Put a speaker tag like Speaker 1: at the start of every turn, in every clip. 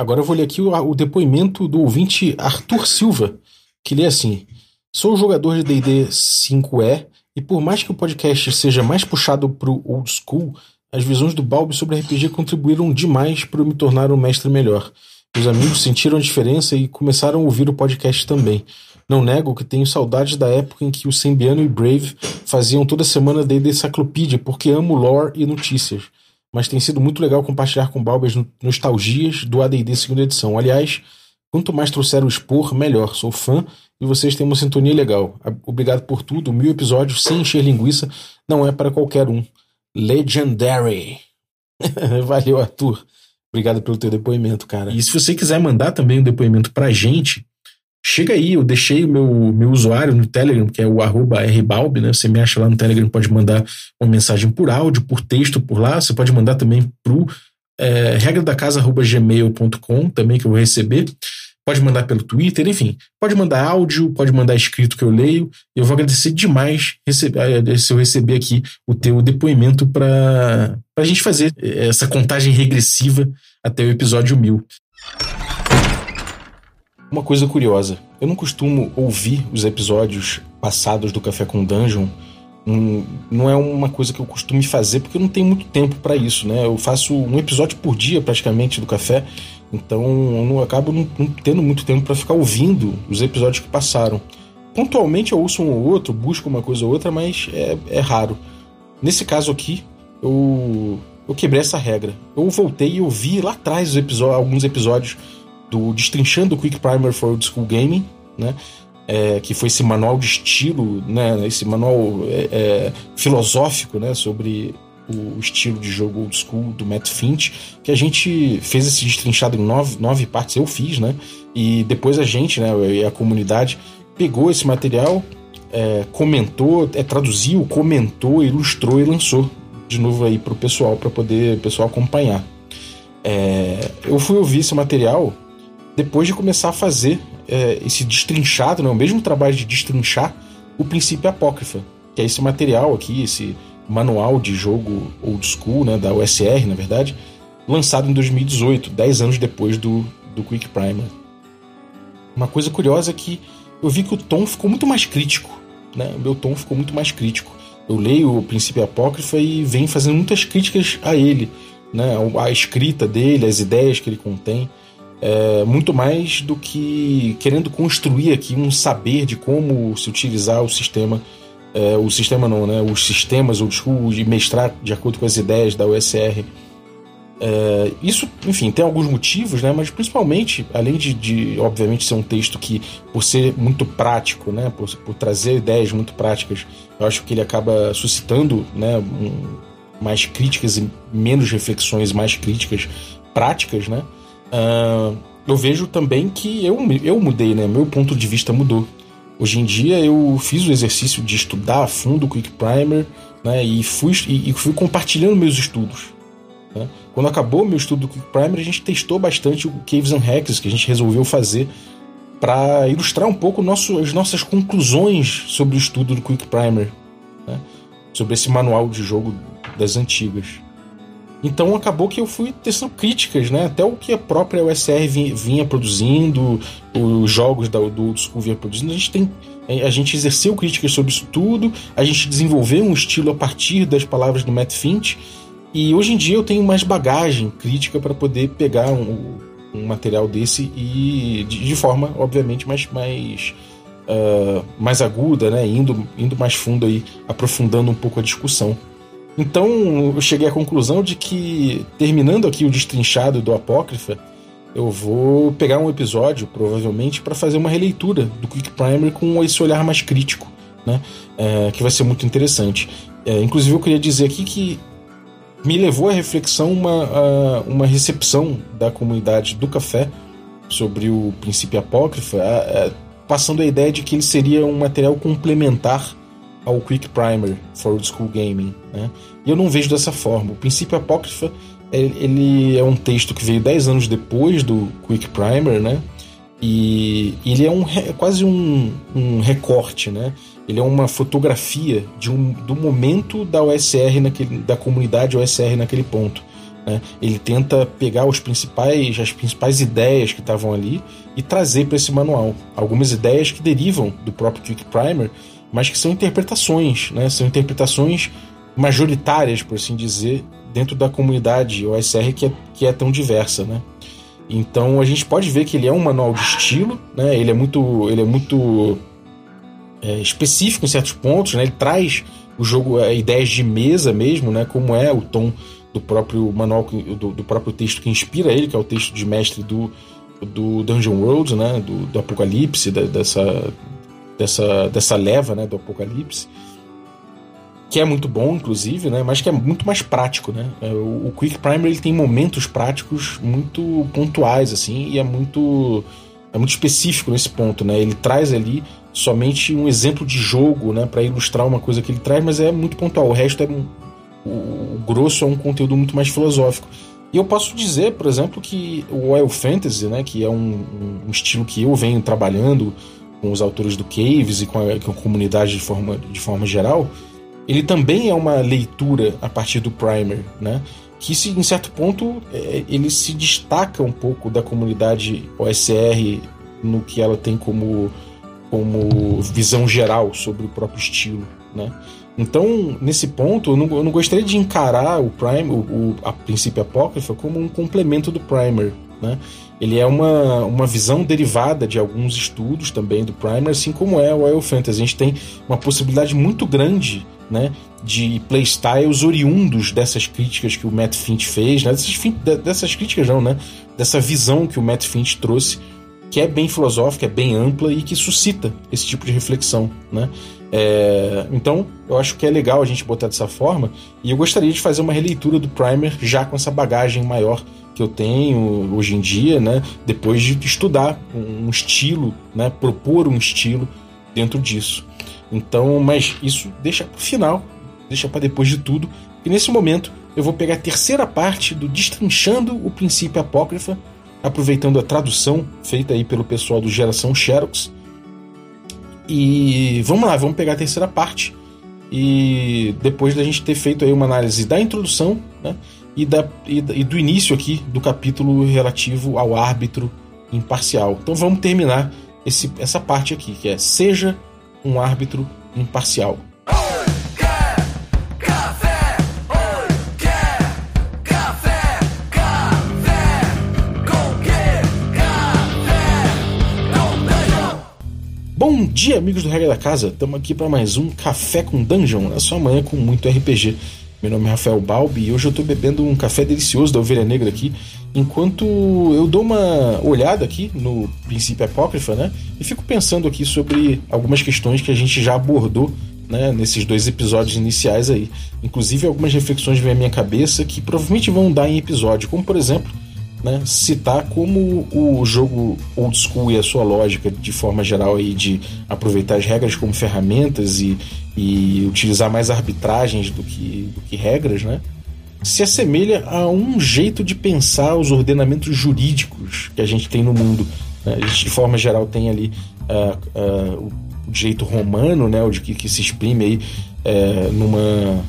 Speaker 1: Agora eu vou ler aqui o, o depoimento do ouvinte Arthur Silva, que lê assim: Sou jogador de DD 5E e por mais que o podcast seja mais puxado pro old school, as visões do Balbi sobre RPG contribuíram demais para eu me tornar um mestre melhor. Meus amigos sentiram a diferença e começaram a ouvir o podcast também. Não nego que tenho saudades da época em que o Sembiano e Brave faziam toda semana D&D Encyclopedia, porque amo lore e notícias. Mas tem sido muito legal compartilhar com Balbas nostalgias do AD&D segunda edição. Aliás, quanto mais trouxer o expor, melhor. Sou fã e vocês têm uma sintonia legal. Obrigado por tudo. Mil episódios sem encher linguiça não é para qualquer um. Legendary. Valeu, Arthur. Obrigado pelo teu depoimento, cara. E se você quiser mandar também um depoimento pra gente, Chega aí, eu deixei o meu, meu usuário no Telegram, que é o arroba rbalb, né? Você me acha lá no Telegram, pode mandar uma mensagem por áudio, por texto por lá. Você pode mandar também pro é, regra da casa gmail.com também que eu vou receber. Pode mandar pelo Twitter, enfim. Pode mandar áudio, pode mandar escrito que eu leio. Eu vou agradecer demais receber, eh, se eu receber aqui o teu depoimento para a gente fazer essa contagem regressiva até o episódio mil. Uma coisa curiosa, eu não costumo ouvir os episódios passados do Café com Dungeon. Não, é uma coisa que eu costumo fazer porque eu não tenho muito tempo para isso, né? Eu faço um episódio por dia praticamente do café, então eu não, acabo não, não tendo muito tempo para ficar ouvindo os episódios que passaram. Pontualmente eu ouço um ou outro, busco uma coisa ou outra, mas é, é raro. Nesse caso aqui, eu, eu quebrei essa regra. Eu voltei e ouvi lá atrás alguns episódios do Destrinchando Quick Primer for Old School Gaming, né? É, que foi esse manual de estilo, né? Esse manual é, é, filosófico, né? Sobre o estilo de jogo old school do Matt Finch, que a gente fez esse destrinchado em nove, nove partes, eu fiz, né? E depois a gente, né, e a comunidade, pegou esse material, é, comentou, é, traduziu, comentou, ilustrou e lançou de novo aí para o pessoal, para poder o pessoal acompanhar. É, eu fui ouvir esse material depois de começar a fazer é, esse destrinchado, né, o mesmo trabalho de destrinchar o princípio apócrifa, que é esse material aqui, esse manual de jogo old school, né, da USR, na verdade, lançado em 2018, 10 anos depois do, do Quick Primer. Uma coisa curiosa é que eu vi que o tom ficou muito mais crítico, né? O meu tom ficou muito mais crítico. Eu leio o Princípio Apócrifa e venho fazendo muitas críticas a ele, né? A escrita dele, as ideias que ele contém é, muito mais do que querendo construir aqui um saber de como se utilizar o sistema, é, o sistema não, né? Os sistemas old school e mestrar de acordo com as ideias da USR. É, isso, enfim, tem alguns motivos, né? Mas principalmente, além de, de, obviamente, ser um texto que, por ser muito prático, né? Por, por trazer ideias muito práticas, eu acho que ele acaba suscitando, né? Um, mais críticas e menos reflexões mais críticas práticas, né? Uh, eu vejo também que eu, eu mudei, né? Meu ponto de vista mudou. Hoje em dia eu fiz o exercício de estudar a fundo o Quick Primer né? e, fui, e, e fui compartilhando meus estudos. Né? Quando acabou meu estudo do Quick Primer, a gente testou bastante o Caves and Hacks que a gente resolveu fazer para ilustrar um pouco nosso, as nossas conclusões sobre o estudo do Quick Primer, né? sobre esse manual de jogo das antigas. Então acabou que eu fui testando críticas, né? Até o que a própria USR vinha, produzindo, os jogos da, do Old School vinha produzindo. A gente tem. A gente exerceu críticas sobre isso tudo, a gente desenvolveu um estilo a partir das palavras do Matt Finch. E hoje em dia eu tenho mais bagagem crítica para poder pegar um, um, material desse e de, de forma, obviamente, mais, mais, uh, mais aguda, né? Indo, indo mais fundo aí, aprofundando um pouco a discussão. Então eu cheguei à conclusão de que, terminando aqui o destrinchado do Apócrifa, eu vou pegar um episódio, provavelmente, para fazer uma releitura do Quick Primer com esse olhar mais crítico, né? É, que vai ser muito interessante. É, inclusive, eu queria dizer aqui que me levou à reflexão uma, a, uma recepção da comunidade do café sobre o princípio apócrifa, a, a, passando a ideia de que ele seria um material complementar ao Quick Primer for Old School Gaming. Né? E eu não vejo dessa forma. O princípio apócrifa ele é um texto que veio 10 anos depois do Quick Primer, né? E ele é um, quase um, um recorte, né? Ele é uma fotografia de um, do momento da OSR naquele, da comunidade OSR naquele ponto. Né? Ele tenta pegar os principais, as principais ideias que estavam ali e trazer para esse manual. Algumas ideias que derivam do próprio Quick Primer, mas que são interpretações, né? são interpretações majoritárias, por assim dizer, dentro da comunidade OSR que é, que é tão diversa. Né? Então a gente pode ver que ele é um manual de estilo, né? ele é muito, ele é muito é, específico em certos pontos, né? ele traz o jogo, é, ideias de mesa mesmo, né? como é o tom do próprio manual, do, do, próprio texto que inspira ele, que é o texto de mestre do, do Dungeon World, né, do, do Apocalipse, da, dessa, dessa, dessa leva né, do Apocalipse, que é muito bom, inclusive, né, mas que é muito mais prático. Né? É, o, o Quick Primer ele tem momentos práticos muito pontuais, assim, e é muito, é muito específico nesse ponto. Né? Ele traz ali somente um exemplo de jogo né, para ilustrar uma coisa que ele traz, mas é muito pontual. O resto é o, grosso é um conteúdo muito mais filosófico. E eu posso dizer, por exemplo, que o Wild Fantasy, né, que é um, um, estilo que eu venho trabalhando com os autores do Caves e com a, com a, comunidade de forma, de forma geral, ele também é uma leitura a partir do Primer, né? Que se, em certo ponto é, ele se destaca um pouco da comunidade OSR no que ela tem como, como visão geral sobre o próprio estilo, né? Então, nesse ponto, eu não, eu não gostaria de encarar o Prime, o, o, a princípio apócrifa, como um complemento do Primer. Né? Ele é uma, uma visão derivada de alguns estudos também do Primer, assim como é o Wild Fantasy. A gente tem uma possibilidade muito grande né, de playstyles oriundos dessas críticas que o Matt Finch fez, né? dessas, dessas críticas não, né? dessa visão que o Matt Finch trouxe, que é bem filosófica, é bem ampla e que suscita esse tipo de reflexão. Né? É, então, eu acho que é legal a gente botar dessa forma. E eu gostaria de fazer uma releitura do Primer já com essa bagagem maior que eu tenho hoje em dia, né? Depois de estudar um estilo, né? Propor um estilo dentro disso. Então, mas isso deixa para o final, deixa para depois de tudo. E nesse momento eu vou pegar a terceira parte do Destrinchando o Princípio Apócrifa, aproveitando a tradução feita aí pelo pessoal do Geração Xerox e vamos lá, vamos pegar a terceira parte. E depois da gente ter feito aí uma análise da introdução né, e, da, e, do início aqui do capítulo relativo ao árbitro imparcial. Então vamos terminar esse, essa parte aqui, que é Seja um árbitro imparcial. Bom dia, amigos do Regra da Casa. Estamos aqui para mais um Café com Dungeon, na sua manhã com muito RPG. Meu nome é Rafael Balbi e hoje eu estou bebendo um café delicioso da Ovelha Negra aqui, enquanto eu dou uma olhada aqui no Princípio Apócrifa, né? E fico pensando aqui sobre algumas questões que a gente já abordou né, nesses dois episódios iniciais aí. Inclusive, algumas reflexões vêm à minha cabeça que provavelmente vão dar em episódio, como por exemplo né, citar como o jogo old school e a sua lógica, de forma geral, aí, de aproveitar as regras como ferramentas e, e utilizar mais arbitragens do que, do que regras, né, se assemelha a um jeito de pensar os ordenamentos jurídicos que a gente tem no mundo. Né? A gente, de forma geral, tem ali uh, uh, o direito romano, né, o de que, que se exprime aí uh, numa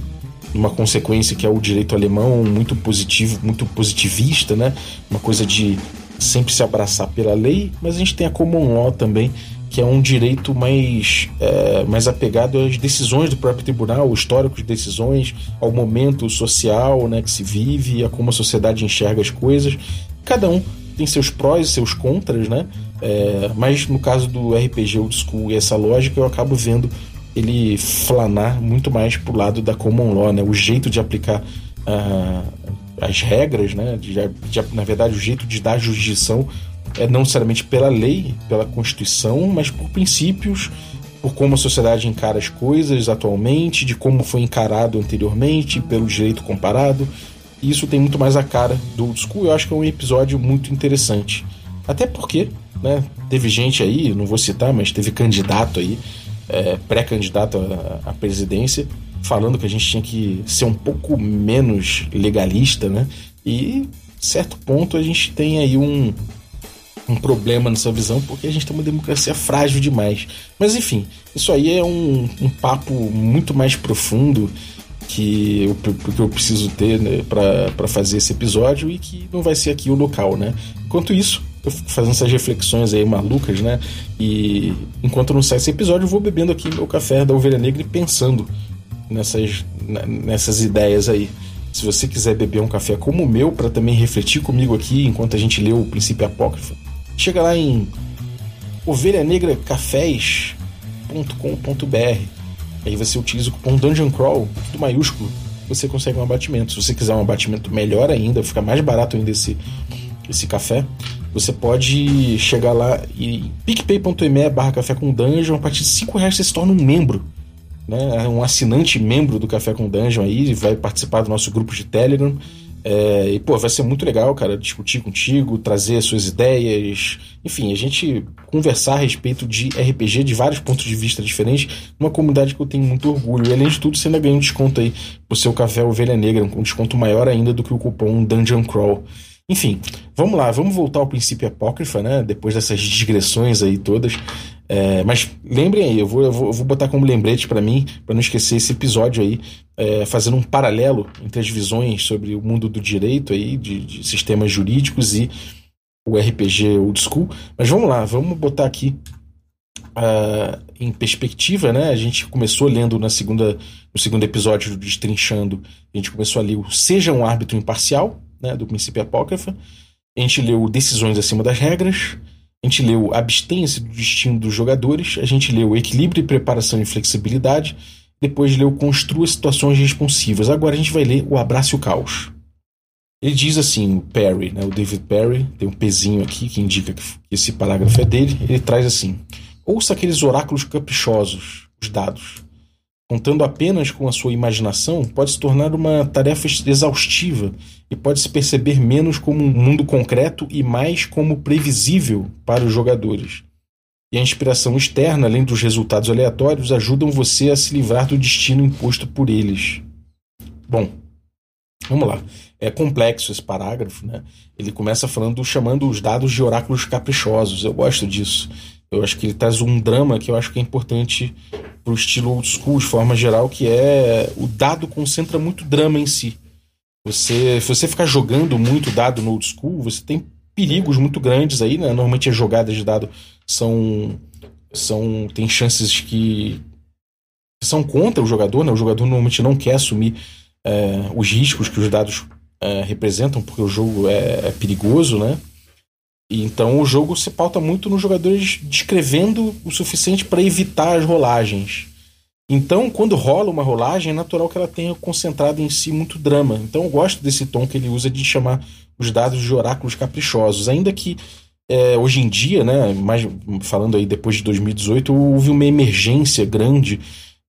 Speaker 1: uma consequência que é o direito alemão muito positivo, muito positivista, né? Uma coisa de sempre se abraçar pela lei, mas a gente tem a common law também, que é um direito mais, é, mais apegado às decisões do próprio tribunal, o histórico de decisões, ao momento social né, que se vive, a como a sociedade enxerga as coisas. Cada um tem seus prós e seus contras, né? É, mas no caso do RPG Old School e essa lógica, eu acabo vendo ele flanar muito mais pro lado da common law, né? O jeito de aplicar uh, as regras, né? De, de, na verdade, o jeito de dar jurisdição é não necessariamente pela lei, pela Constituição, mas por princípios, por como a sociedade encara as coisas atualmente, de como foi encarado anteriormente, pelo direito comparado. Isso tem muito mais a cara do old school. Eu acho que é um episódio muito interessante. Até porque, né, teve gente aí, não vou citar, mas teve candidato aí é, pré-candidato à, à, presidência, falando que a gente tinha que ser um pouco menos legalista, né? E, certo ponto, a gente tem aí um, um problema nessa visão, porque a gente tem uma democracia frágil demais. Mas, enfim, isso aí é um, um papo muito mais profundo que eu, que eu preciso ter né, para fazer esse episódio e que não vai ser aqui o local, né? Enquanto isso, fazendo essas reflexões aí malucas, né? E enquanto não sai esse episódio, eu vou bebendo aqui meu café da Ovelha Negra e pensando nessas, nessas ideias aí. Se você quiser beber um café como o meu, para também refletir comigo aqui enquanto a gente lê o Princípio Apócrifo, chega lá em ovelhanegracafés.com.br. Aí você utiliza o cupom Dungeon Crawl, tudo maiúsculo, você consegue um abatimento. Se você quiser um abatimento melhor ainda, fica mais barato ainda esse, esse café, você pode chegar lá e picpay.me barra café com dungeon, a partir de 5 reais você se torna um membro. Né, um assinante membro do Café com Dungeon aí, vai participar do nosso grupo de Telegram. É, e, pô, vai ser muito legal, cara, discutir contigo, trazer suas ideias, enfim, a gente conversar a respeito de RPG de vários pontos de vista diferentes, numa comunidade que eu tenho muito orgulho. E além de tudo, você ainda ganha um desconto aí pro seu café Ovelha Negra, um desconto maior ainda do que o cupom Dungeon Crawl. Enfim, vamos lá, vamos voltar ao princípio apócrifa, né? Depois dessas digressões aí todas. É, mas lembrem aí, eu vou, eu vou, botar como lembrete para mim, para não esquecer esse episódio aí, é, fazendo um paralelo entre as visões sobre o mundo do direito aí, de, de sistemas jurídicos e o RPG old school. Mas vamos lá, vamos botar aqui uh, em perspectiva, né? A gente começou lendo na segunda, no segundo episódio do Destrinchando, a gente começou a ler o Seja um Árbitro Imparcial, né, do Princípio Apócrifa. A gente leu Decisões Acima das Regras. A gente leu Abstenha-se do Destino dos Jogadores. A gente leu Equilíbrio, Preparação e Flexibilidade. Depois leu Construa Situações Responsivas. Agora a gente vai ler O Abraço e o Caos. Ele diz assim, o Perry, né, o David Perry, tem um pezinho aqui que indica que esse parágrafo é dele. Ele traz assim: Ouça aqueles oráculos caprichosos, os dados. Contando apenas com a sua imaginação, pode se tornar uma tarefa exaustiva e pode se perceber menos como um mundo concreto e mais como previsível para os jogadores. E a inspiração externa, além dos resultados aleatórios, ajudam você a se livrar do destino imposto por eles. Bom, vamos lá. É complexo esse parágrafo, né? Ele começa falando, chamando os dados de oráculos caprichosos. Eu gosto disso. Eu acho que ele traz um drama que eu acho que é importante pro estilo old school de forma geral, que é o dado concentra muito drama em si. Você, se você ficar jogando muito dado no old school, você tem perigos muito grandes aí, né? Normalmente as jogadas de dado são são tem chances que são contra o jogador, né? O jogador normalmente não quer assumir é, os riscos que os dados é, representam, porque o jogo é, é perigoso, né? Então o jogo se pauta muito nos jogadores descrevendo o suficiente para evitar as rolagens. Então, quando rola uma rolagem, é natural que ela tenha concentrado em si muito drama. Então, eu gosto desse tom que ele usa de chamar os dados de oráculos caprichosos. Ainda que é, hoje em dia, né, mais falando aí depois de 2018, houve uma emergência grande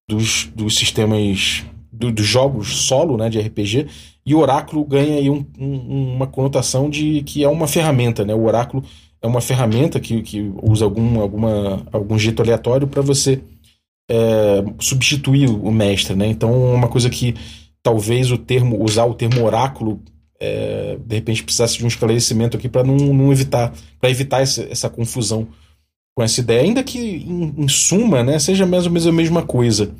Speaker 1: dos, dos sistemas, do, dos jogos solo né, de RPG e o oráculo ganha aí um, um, uma conotação de que é uma ferramenta, né? O oráculo é uma ferramenta que, que usa algum, alguma, algum jeito aleatório para você é, substituir o mestre, né? Então, uma coisa que talvez o termo, usar o termo oráculo, é, de repente precisasse de um esclarecimento aqui para não, não evitar, para evitar essa, essa confusão com essa ideia, ainda que em, em suma, né, seja mais ou menos a mesma coisa.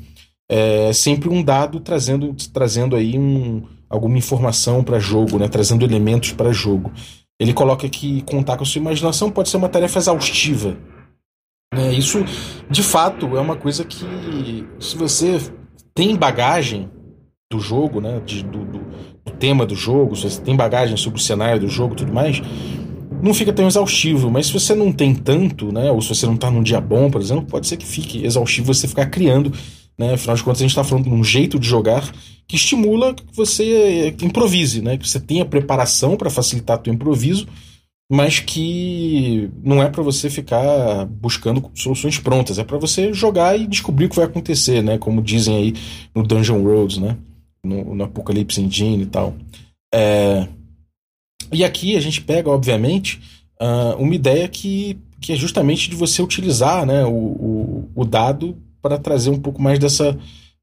Speaker 1: É sempre um dado trazendo, trazendo aí um, alguma informação para jogo, né, trazendo elementos para jogo. Ele coloca que contar com a sua imaginação pode ser uma tarefa exaustiva. É, isso, de fato, é uma coisa que, se você tem bagagem do jogo, né, de, do, do, do, tema do jogo, se você tem bagagem sobre o cenário do jogo e tudo mais, não fica tão exaustivo. Mas se você não tem tanto, né, ou se você não está num dia bom, por exemplo, pode ser que fique exaustivo você ficar criando né? Afinal de contas, a gente está falando de um jeito de jogar que estimula que você eh, improvise, né? que você tenha preparação para facilitar o improviso, mas que não é para você ficar buscando soluções prontas, é para você jogar e descobrir o que vai acontecer, né? como dizem aí no Dungeon Worlds, né? no, no Apocalypse Engine e tal. É... E aqui a gente pega, obviamente, uh, uma ideia que, que é justamente de você utilizar né, o, o, o dado para trazer um pouco mais dessa,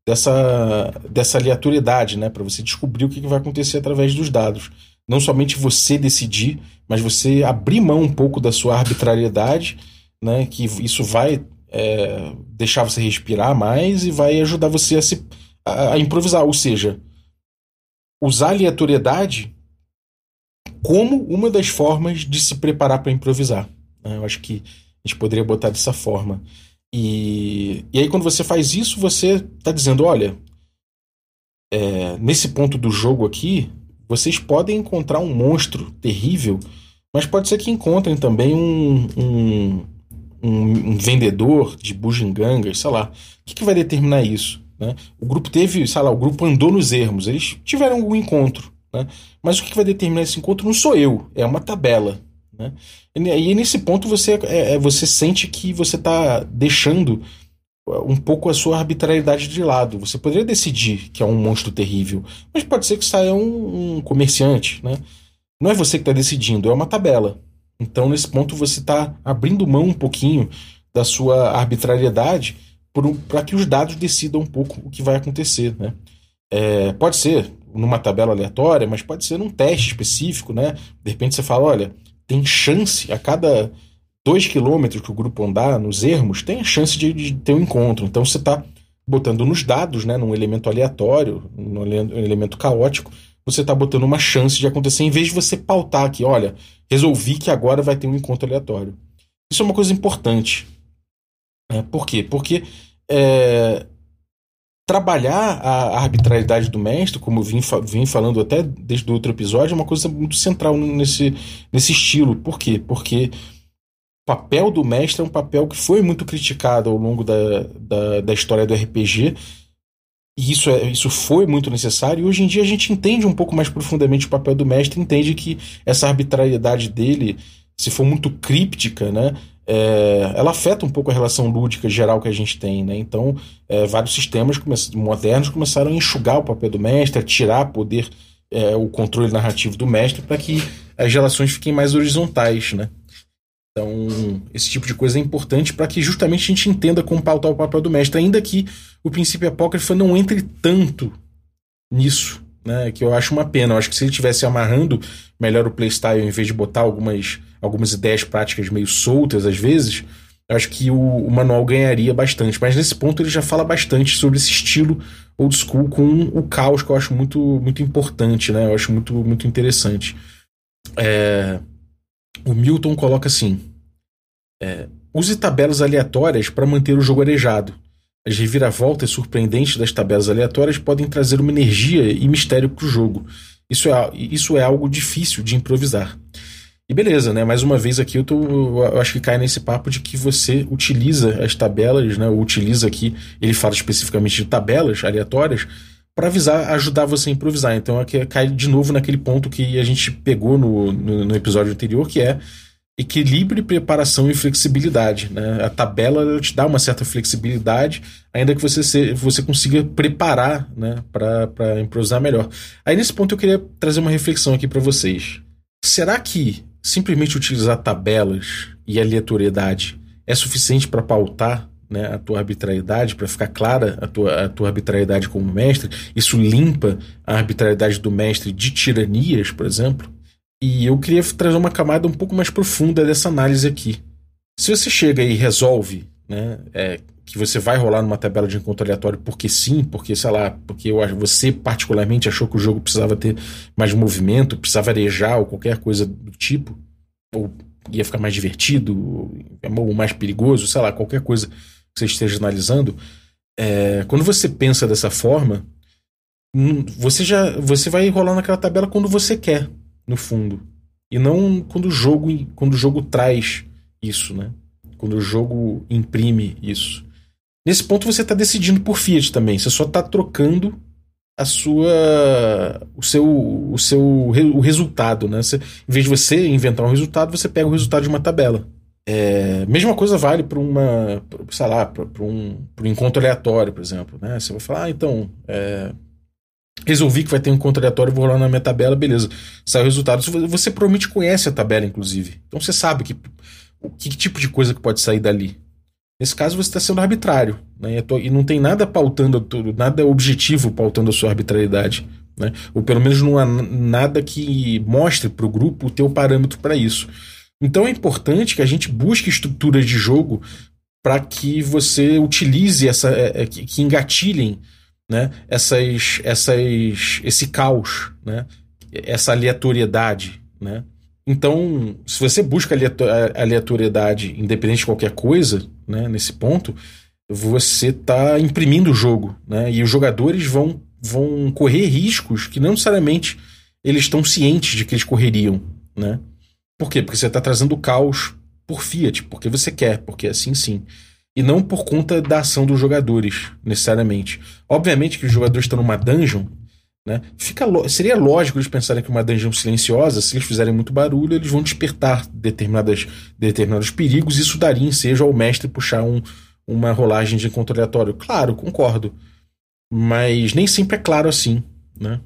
Speaker 1: dessa, dessa aleatoriedade, né? Para você descobrir o que, vai acontecer através dos dados. Não somente você decidir, mas você abrir mão um pouco da sua arbitrariedade, né? Que isso vai é, deixar você respirar mais e vai ajudar você a se, a, a, improvisar, ou seja, usar aleatoriedade como uma das formas de se preparar para improvisar. Né? Eu acho que a gente poderia botar dessa forma. E, e aí, quando você faz isso, você está dizendo: olha, é, nesse ponto do jogo aqui, vocês podem encontrar um monstro terrível, mas pode ser que encontrem também um, um, um, um vendedor de bugigangas, sei lá. O que, que vai determinar isso? Né? O grupo teve, sei lá, o grupo andou nos ermos, eles tiveram algum encontro. Né? Mas o que vai determinar esse encontro não sou eu, é uma tabela. Né? E, nesse ponto você, é, é você sente que você está deixando um pouco a sua arbitrariedade de lado. Você poderia decidir que é um monstro terrível, mas pode ser que saia um, um comerciante. Né? Não é você que está decidindo, é uma tabela. Então, nesse ponto, você está abrindo mão um pouquinho da sua arbitrariedade para que os dados decidam um pouco o que vai acontecer, né? É, pode ser numa tabela aleatória, mas pode ser num teste específico, né? De repente você fala, olha, tem chance a cada dois quilômetros que o grupo andar nos ermos, tem a chance de, de ter um encontro. Então você está botando nos dados, né, num elemento aleatório, num elemento caótico, você está botando uma chance de acontecer, em vez de você pautar aqui, olha, resolvi que agora vai ter um encontro aleatório. Isso é uma coisa importante. É, por quê? Porque é, trabalhar a arbitrariedade do mestre, como vim, vim falando até desde o outro episódio, é uma coisa muito central nesse, nesse estilo. Por quê? Porque o papel do mestre é um papel que foi muito criticado ao longo da, da, da história do RPG. E isso, é, isso foi muito necessário. E hoje em dia a gente entende um pouco mais profundamente o papel do mestre, entende que essa arbitrariedade dele, se for muito críptica, né, é, ela afeta um pouco a relação lúdica geral que a gente tem, né? Então, é, vários sistemas modernos começaram a enxugar o papel do mestre, a tirar poder, é, o controle narrativo do mestre, para que as relações fiquem mais horizontais, né? Então, esse tipo de coisa é importante para que justamente a gente entenda como pautar o papel do mestre, ainda que o princípio apócrifo não entre tanto nisso, né? Que eu acho uma pena. Eu acho que se ele tivesse amarrando melhor o playstyle em vez de botar algumas algumas ideias práticas meio soltas às vezes, acho que o, o, manual ganharia bastante. Mas nesse ponto ele já fala bastante sobre esse estilo old school com o caos, que eu acho muito, muito importante, né? Eu acho muito, muito interessante. É, o Milton coloca assim: é, use tabelas aleatórias para manter o jogo arejado. As reviravoltas surpreendentes das tabelas aleatórias podem trazer uma energia e mistério para o jogo. Isso é, isso é algo difícil de improvisar. E beleza, né? Mais uma vez aqui eu, tô, eu acho que cai nesse papo de que você utiliza as tabelas, né? Ou utiliza aqui, ele fala especificamente de tabelas aleatórias para avisar, ajudar você a improvisar. Então aqui cai de novo naquele ponto que a gente pegou no, no, no episódio anterior, que é equilíbrio, preparação e flexibilidade. Né? A tabela te dá uma certa flexibilidade, ainda que você, se, você consiga preparar né, para improvisar melhor. Aí nesse ponto eu queria trazer uma reflexão aqui para vocês. Será que simplesmente utilizar tabelas e aleatoriedade é suficiente para pautar né, a tua arbitrariedade, para ficar clara a tua, a tua arbitrariedade como mestre? Isso limpa a arbitrariedade do mestre de tiranias, por exemplo? E eu queria trazer uma camada um pouco mais profunda dessa análise aqui. Se você chega e resolve né, é, que você vai rolar numa tabela de encontro aleatório porque sim, porque, sei lá, porque você particularmente achou que o jogo precisava ter mais movimento, precisava arejar ou qualquer coisa do tipo, ou ia ficar mais divertido, ou mais perigoso, sei lá, qualquer coisa que você esteja analisando. É, quando você pensa dessa forma, hum, você já você vai rolar naquela tabela quando você quer, no fundo. E não quando o jogo, quando o jogo traz isso, né? Quando o jogo imprime isso. Nesse ponto você está decidindo por Fiat também. Você só está trocando a sua o seu o seu o resultado, né? Você, em vez de você inventar um resultado, você pega o resultado de uma tabela. É, mesma coisa vale para uma, sei lá, para um, um encontro aleatório, por exemplo, né? Você vai falar, ah, então, é, resolvi que vai ter um encontro aleatório, vou lá na minha tabela, beleza. Sai o resultado. Você provavelmente conhece a tabela, inclusive. Então você sabe que, que tipo de coisa que pode sair dali. Nesse caso, você está sendo arbitrário. Né? E não tem nada pautando, nada objetivo pautando a sua arbitrariedade. Né? Ou pelo menos não há nada que mostre para o grupo o teu parâmetro para isso. Então é importante que a gente busque estruturas de jogo para que você utilize essa. É, é, que engatilhem né, essas, essas, esse caos, né, essa aleatoriedade, né? Então, se você busca aleatoriedade independente de qualquer coisa, né, nesse ponto, você está imprimindo o jogo, né? E os jogadores vão, vão correr riscos que não necessariamente eles estão cientes de que eles correriam, né? Por quê? Porque você está trazendo caos por Fiat, porque você quer, porque é assim sim. E não por conta da ação dos jogadores, necessariamente. Obviamente que os jogadores estão numa dungeon, né? Fica, seria lógico eles pensarem que uma dungeon silenciosa, se eles fizerem muito barulho, eles vão despertar determinadas, determinados perigos, e isso daria ensejo ao mestre puxar um, uma rolagem de encontro aleatório. Claro, concordo. Mas nem sempre é claro assim, né?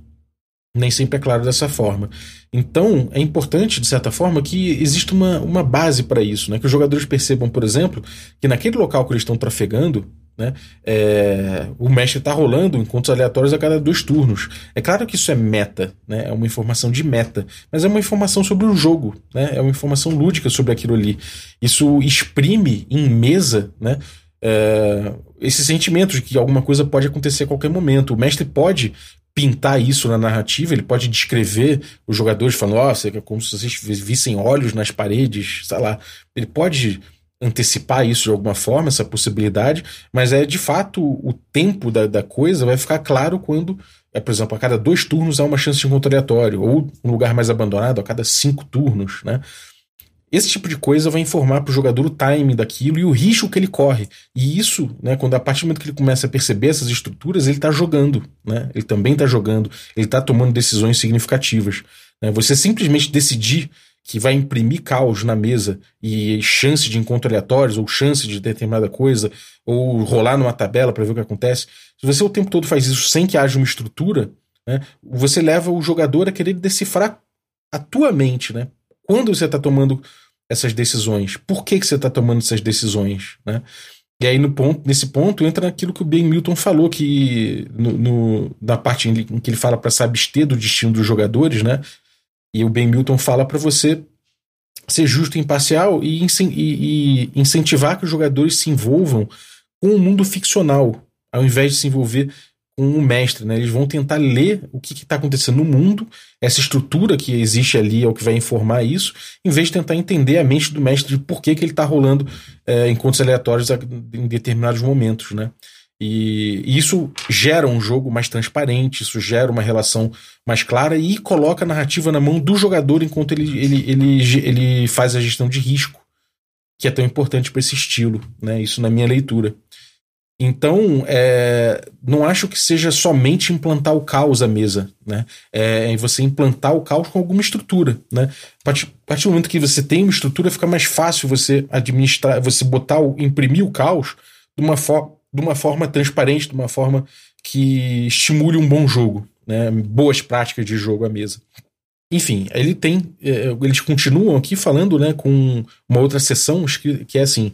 Speaker 1: Nem sempre é claro dessa forma. Então, é importante, de certa forma, que exista uma, uma base para isso, né? Que os jogadores percebam, por exemplo, que naquele local que eles estão trafegando, né? É, o mestre está rolando encontros aleatórios a cada dois turnos. É claro que isso é meta, né? é uma informação de meta, mas é uma informação sobre o jogo, né? é uma informação lúdica sobre aquilo ali. Isso exprime em mesa né? É, esse sentimento de que alguma coisa pode acontecer a qualquer momento. O mestre pode pintar isso na narrativa, ele pode descrever os jogadores falando, ó, oh, é como se vocês vissem olhos nas paredes, sei lá. Ele pode antecipar isso de alguma forma, essa possibilidade, mas é de fato o tempo da, da coisa vai ficar claro quando, é, por exemplo, a cada dois turnos há uma chance de encontro aleatório, ou um lugar mais abandonado a cada cinco turnos, né? Esse tipo de coisa vai informar para o jogador o timing daquilo e o risco que ele corre. E isso, né, quando a partir do momento que ele começa a perceber essas estruturas, ele está jogando. Né? Ele também está jogando, ele está tomando decisões significativas. Né? Você simplesmente decidir que vai imprimir caos na mesa e chance de encontro aleatórios, ou chance de determinada coisa, ou rolar numa tabela para ver o que acontece. Se você o tempo todo faz isso sem que haja uma estrutura, né, você leva o jogador a querer decifrar a tua mente, né? Quando você está tomando essas decisões? Por que, que você está tomando essas decisões? Né? E aí, no ponto, nesse ponto, entra aquilo que o Ben Milton falou, que no, no na parte em que ele fala para se abster do destino dos jogadores, né? E o Ben Milton fala para você ser justo e imparcial e, e, e, incentivar que os jogadores se envolvam com o um mundo ficcional, ao invés de se envolver com o mestre. Né? Eles vão tentar ler o que está acontecendo no mundo, essa estrutura que existe ali é o que vai informar isso, em vez de tentar entender a mente do mestre de por que, que ele está rolando é, encontros aleatórios em determinados momentos. Né? E, e, isso gera um jogo mais transparente, isso gera uma relação mais clara e coloca a narrativa na mão do jogador enquanto ele, ele, ele, ele faz a gestão de risco, que é tão importante para esse estilo, né? Isso na minha leitura. Então, é, não acho que seja somente implantar o caos à mesa, né? É você implantar o caos com alguma estrutura, né? A partir, a partir do momento que você tem uma estrutura, fica mais fácil você administrar, você botar, o, imprimir o caos de uma forma de uma forma transparente, de uma forma que estimule um bom jogo, né? boas práticas de jogo à mesa. Enfim, ele tem. É, eles continuam aqui falando né, com uma outra sessão que, é assim.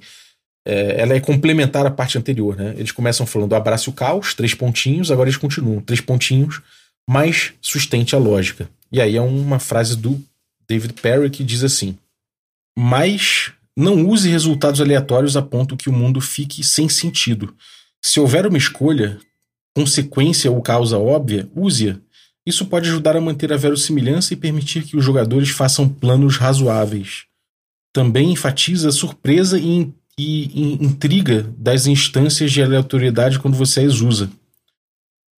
Speaker 1: É, ela é complementar à parte anterior. Né? Eles começam falando abrace o caos, três pontinhos, agora eles continuam, três pontinhos, mas sustente a lógica. E aí é uma frase do David Perry que diz assim: Mas não use resultados aleatórios a ponto que o mundo fique sem sentido. Se houver uma escolha, consequência ou causa óbvia, use-a. Isso pode ajudar a manter a verossimilhança e permitir que os jogadores façam planos razoáveis. Também enfatiza a surpresa e, e, e intriga das instâncias de aleatoriedade quando você as usa.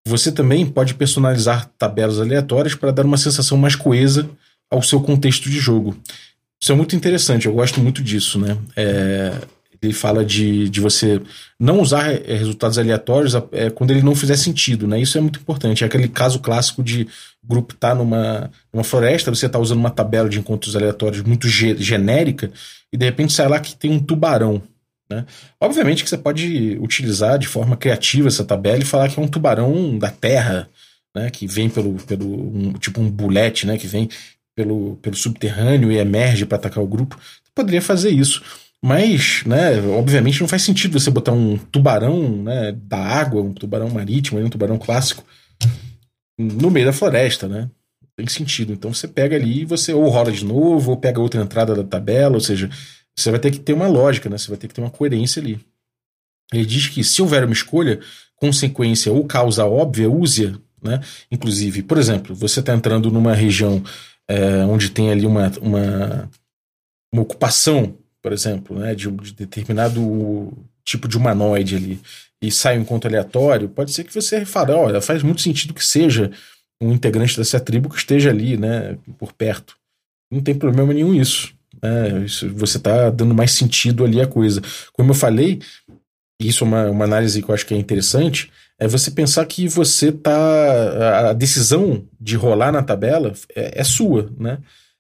Speaker 1: Você também pode personalizar tabelas aleatórias para dar uma sensação mais coesa ao seu contexto de jogo. Isso é muito interessante, eu gosto muito disso, né? É, ele fala de, de você não usar é, resultados aleatórios é, quando ele não fizer sentido, né? Isso é muito importante. É aquele caso clássico de grupo tá numa, numa floresta, você tá usando uma tabela de encontros aleatórios muito ge genérica e de repente sai lá que tem um tubarão, né? Obviamente que você pode utilizar de forma criativa essa tabela e falar que é um tubarão da terra, né? Que vem pelo, pelo um, tipo um bulete, né? Que vem pelo, pelo subterrâneo e emerge para atacar o grupo, poderia fazer isso. Mas, né, obviamente não faz sentido você botar um tubarão né, da água, um tubarão marítimo, um tubarão clássico, no meio da floresta, né? Tem sentido. Então você pega ali e você ou rola de novo, ou pega outra entrada da tabela, ou seja, você vai ter que ter uma lógica, né? Você vai ter que ter uma coerência ali. Ele diz que se houver uma escolha, consequência ou causa óbvia, use-a. Né? Inclusive, por exemplo, você está entrando numa região é, onde tem ali uma, uma, uma ocupação, por exemplo, né, de, de determinado tipo de humanoide ali, e sai um encontro aleatório, pode ser que você fale, olha, faz muito sentido que seja um integrante dessa tribo que esteja ali, né, por perto. Não tem problema nenhum isso. Né? isso você está dando mais sentido ali a coisa. Como eu falei, isso é uma, uma análise que eu acho que é interessante, é você pensar que você tá. A decisão de rolar na tabela é, é sua, né?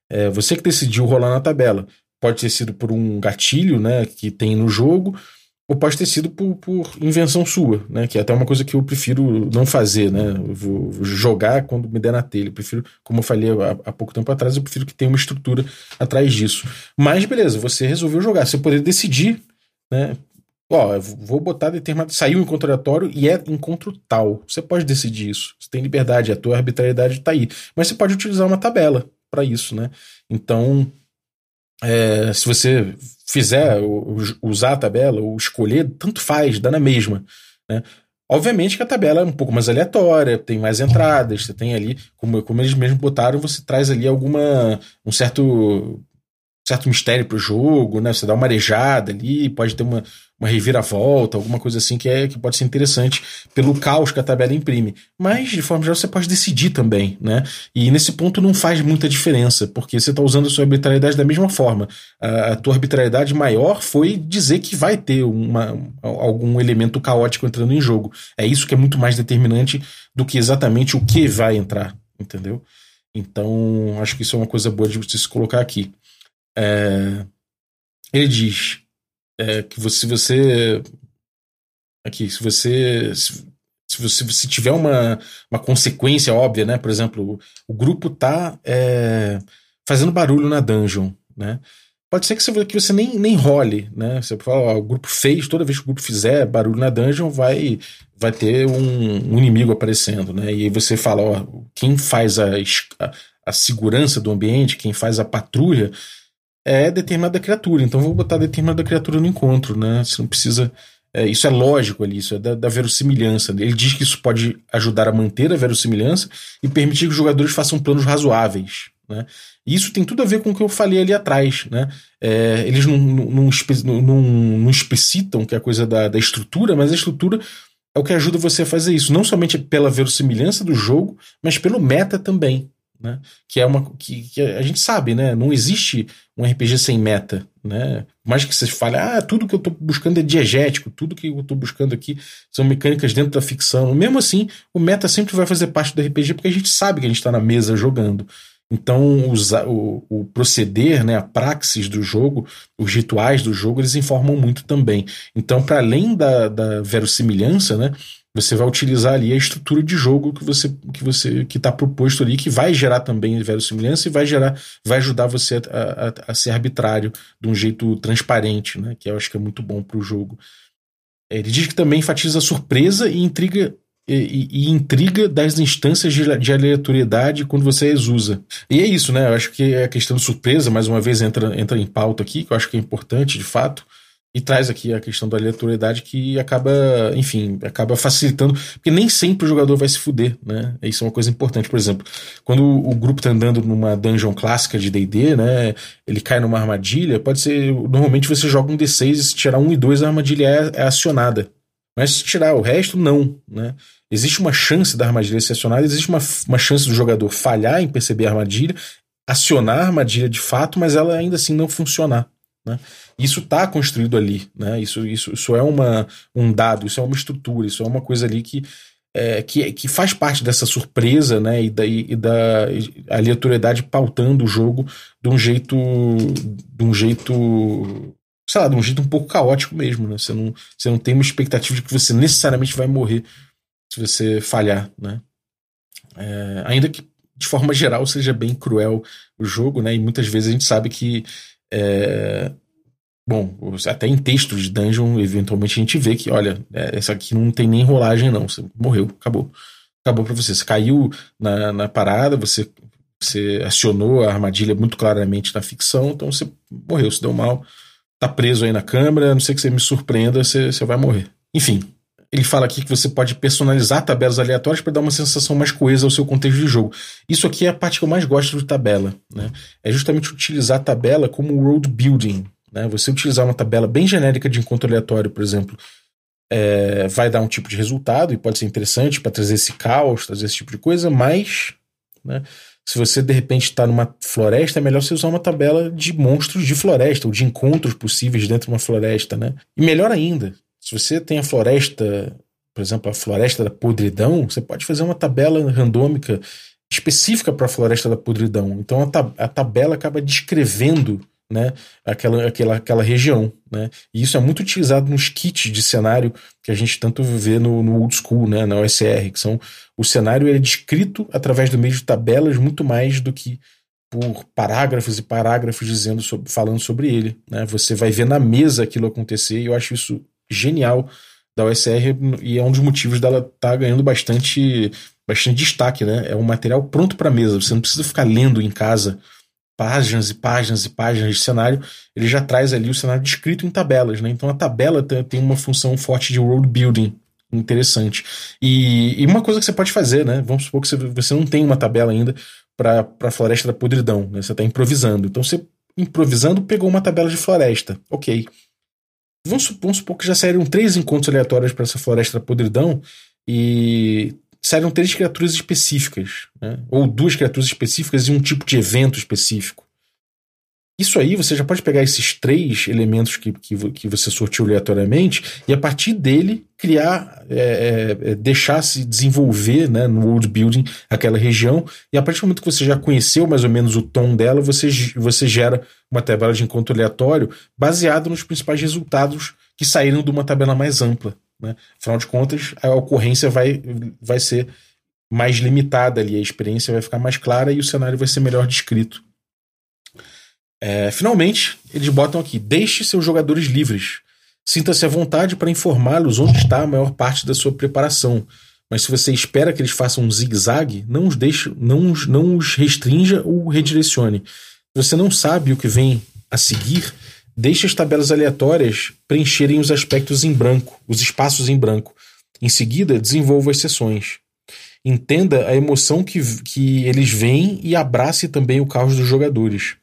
Speaker 1: É você que decidiu rolar na tabela. Pode ter sido por um gatilho, né, que tem no jogo, ou pode ter sido por, por invenção sua, né? Que é até uma coisa que eu prefiro não fazer, né? Eu vou jogar quando me der na telha. Eu prefiro, como eu falei há, há, pouco tempo atrás, eu prefiro que tenha uma estrutura atrás disso. Mas beleza, você resolveu jogar. Você poder decidir, né? Ó, vou botar determinado. Saiu um encontro aleatório e é encontro tal. Você pode decidir isso. Você tem liberdade, a tua arbitrariedade está aí. Mas você pode utilizar uma tabela para isso, né? Então, é, se você fizer, usar a tabela ou escolher, tanto faz, dá na mesma. Né? Obviamente que a tabela é um pouco mais aleatória, tem mais entradas, você tem ali, como, como eles mesmos botaram, você traz ali alguma. um certo certo mistério pro jogo, né? Você dá uma arejada ali, pode ter uma, uma reviravolta, alguma coisa assim que, é, que pode ser interessante pelo caos que a tabela imprime. Mas, de forma geral, você pode decidir também, né? E nesse ponto não faz muita diferença, porque você está usando a sua arbitrariedade da mesma forma. A, a tua arbitrariedade maior foi dizer que vai ter uma, algum elemento caótico entrando em jogo. É isso que é muito mais determinante do que exatamente o que vai entrar, entendeu? Então, acho que isso é uma coisa boa de se colocar aqui. É, ele diz: é, que se você aqui, se você se, se você se tiver uma, uma consequência óbvia, né? Por exemplo, o, o grupo tá é, fazendo barulho na dungeon, né? Pode ser que você, que você nem, nem role, né? Você fala, ó, o grupo fez, toda vez que o grupo fizer barulho na dungeon, vai, vai ter um, um inimigo aparecendo, né? E aí você fala, ó, quem faz a, a, a segurança do ambiente, quem faz a patrulha, é determinada criatura. Então vou botar determinada criatura no encontro, né? Você não precisa. É, isso é lógico ali, isso é da, da, verossimilhança. Ele diz que isso pode ajudar a manter a verossimilhança e permitir que os jogadores façam planos razoáveis. Né? E isso tem tudo a ver com o que eu falei ali atrás. Né? É, eles não, não, não, não, explicitam que é a coisa da, da estrutura, mas a estrutura é o que ajuda você a fazer isso. Não somente pela verossimilhança do jogo, mas pelo meta também né? Que é uma que, que, a gente sabe, né? Não existe um RPG sem meta, né? Mais que você fale, ah, tudo que eu estou buscando é diegético, tudo que eu estou buscando aqui são mecânicas dentro da ficção. Mesmo assim, o meta sempre vai fazer parte do RPG porque a gente sabe que a gente está na mesa jogando. Então, usar, o, o, proceder, né, a praxis do jogo, os rituais do jogo, eles informam muito também. Então, para além da, da verossimilhança, né, você vai utilizar ali a estrutura de jogo que você que você que está proposto ali, que vai gerar também verossimilhança e vai gerar, vai ajudar você a, a, a, ser arbitrário de um jeito transparente, né? Que eu acho que é muito bom para o jogo. Ele diz que também enfatiza a surpresa e intriga e, e, intriga das instâncias de, de, aleatoriedade quando você as usa. E é isso, né? Eu acho que a questão de surpresa, mais uma vez, entra, entra em pauta aqui, que eu acho que é importante, de fato e traz aqui a questão da aleatoriedade que acaba, enfim, acaba facilitando, porque nem sempre o jogador vai se fuder, né? Isso é uma coisa importante. Por exemplo, quando o grupo tá andando numa dungeon clássica de D&D, né? Ele cai numa armadilha, pode ser, normalmente você joga um D6 e se tirar um e dois a armadilha é, é acionada. Mas se tirar o resto, não, né? Existe uma chance da armadilha ser acionada, existe uma, uma chance do jogador falhar em perceber a armadilha, acionar a armadilha de fato, mas ela ainda assim não funcionar. Né? Isso está construído ali, né? Isso, isso, isso é uma, um dado, isso é uma estrutura, isso é uma coisa ali que, é, que, que faz parte dessa surpresa, né? E da, e da aleatoriedade pautando o jogo de um jeito, de um jeito, sei lá, de um jeito um pouco caótico mesmo, né? Você não, você não tem uma expectativa de que você necessariamente vai morrer se você falhar, né? É, ainda que de forma geral seja bem cruel o jogo, né? E muitas vezes a gente sabe que é, bom, até em textos de dungeon, eventualmente a gente vê que, olha, é, essa aqui não tem nem rolagem, não. Você morreu, acabou. Acabou pra você. Você caiu na, na parada, você, você acionou a armadilha muito claramente na ficção, então você morreu, se deu mal. Tá preso aí na câmera, a não sei que você me surpreenda, você, você vai morrer. Enfim, ele fala aqui que você pode personalizar tabelas aleatórias para dar uma sensação mais coesa ao seu contexto de jogo. Isso aqui é a parte que eu mais gosto de tabela. Né? É justamente utilizar a tabela como road building. Né? Você utilizar uma tabela bem genérica de encontro aleatório, por exemplo, é, vai dar um tipo de resultado e pode ser interessante para trazer esse caos, trazer esse tipo de coisa, mas né, se você de repente está numa floresta, é melhor você usar uma tabela de monstros de floresta ou de encontros possíveis dentro de uma floresta. Né? E melhor ainda, se você tem a floresta, por exemplo, a floresta da podridão, você pode fazer uma tabela randômica específica para a floresta da podridão. Então a, tab a tabela acaba descrevendo né, aquela, aquela, aquela região. Né? E isso é muito utilizado nos kits de cenário que a gente tanto vê no, no old school, né, na OSR, que são o cenário é descrito através do meio de tabelas muito mais do que por parágrafos e parágrafos dizendo sobre, falando sobre ele. Né? Você vai ver na mesa aquilo acontecer e eu acho isso genial da OSR e é um dos motivos dela estar tá ganhando bastante, bastante destaque, né? É um material pronto para mesa. Você não precisa ficar lendo em casa páginas e páginas e páginas de cenário. Ele já traz ali o cenário descrito em tabelas, né? Então a tabela tem uma função forte de world building interessante. E, e uma coisa que você pode fazer, né? Vamos supor que você, você não tem uma tabela ainda para a floresta da podridão, né? Você está improvisando. Então você improvisando pegou uma tabela de floresta, ok? Vamos, vamos supor que já saíram três encontros aleatórios para essa floresta da podridão e saíram três criaturas específicas, né? ou duas criaturas específicas e um tipo de evento específico. Isso aí você já pode pegar esses três elementos que, que, que você sortiu aleatoriamente e a partir dele criar, é, é, é deixar se desenvolver né, no world building aquela região e a partir do momento que você já conheceu mais ou menos o tom dela, você, você gera uma tabela de encontro aleatório baseado nos principais resultados que saíram de uma tabela mais ampla. Né? Afinal de contas, a ocorrência vai, vai ser mais limitada ali, a experiência vai ficar mais clara e o cenário vai ser melhor descrito. É, finalmente, eles botam aqui: deixe seus jogadores livres. Sinta-se à vontade para informá-los onde está a maior parte da sua preparação. Mas se você espera que eles façam um zigue-zague, não os deixe, não os, não os restrinja ou redirecione. Se você não sabe o que vem a seguir, deixe as tabelas aleatórias preencherem os aspectos em branco, os espaços em branco. Em seguida, desenvolva as sessões. Entenda a emoção que, que eles veem e abrace também o caos dos jogadores.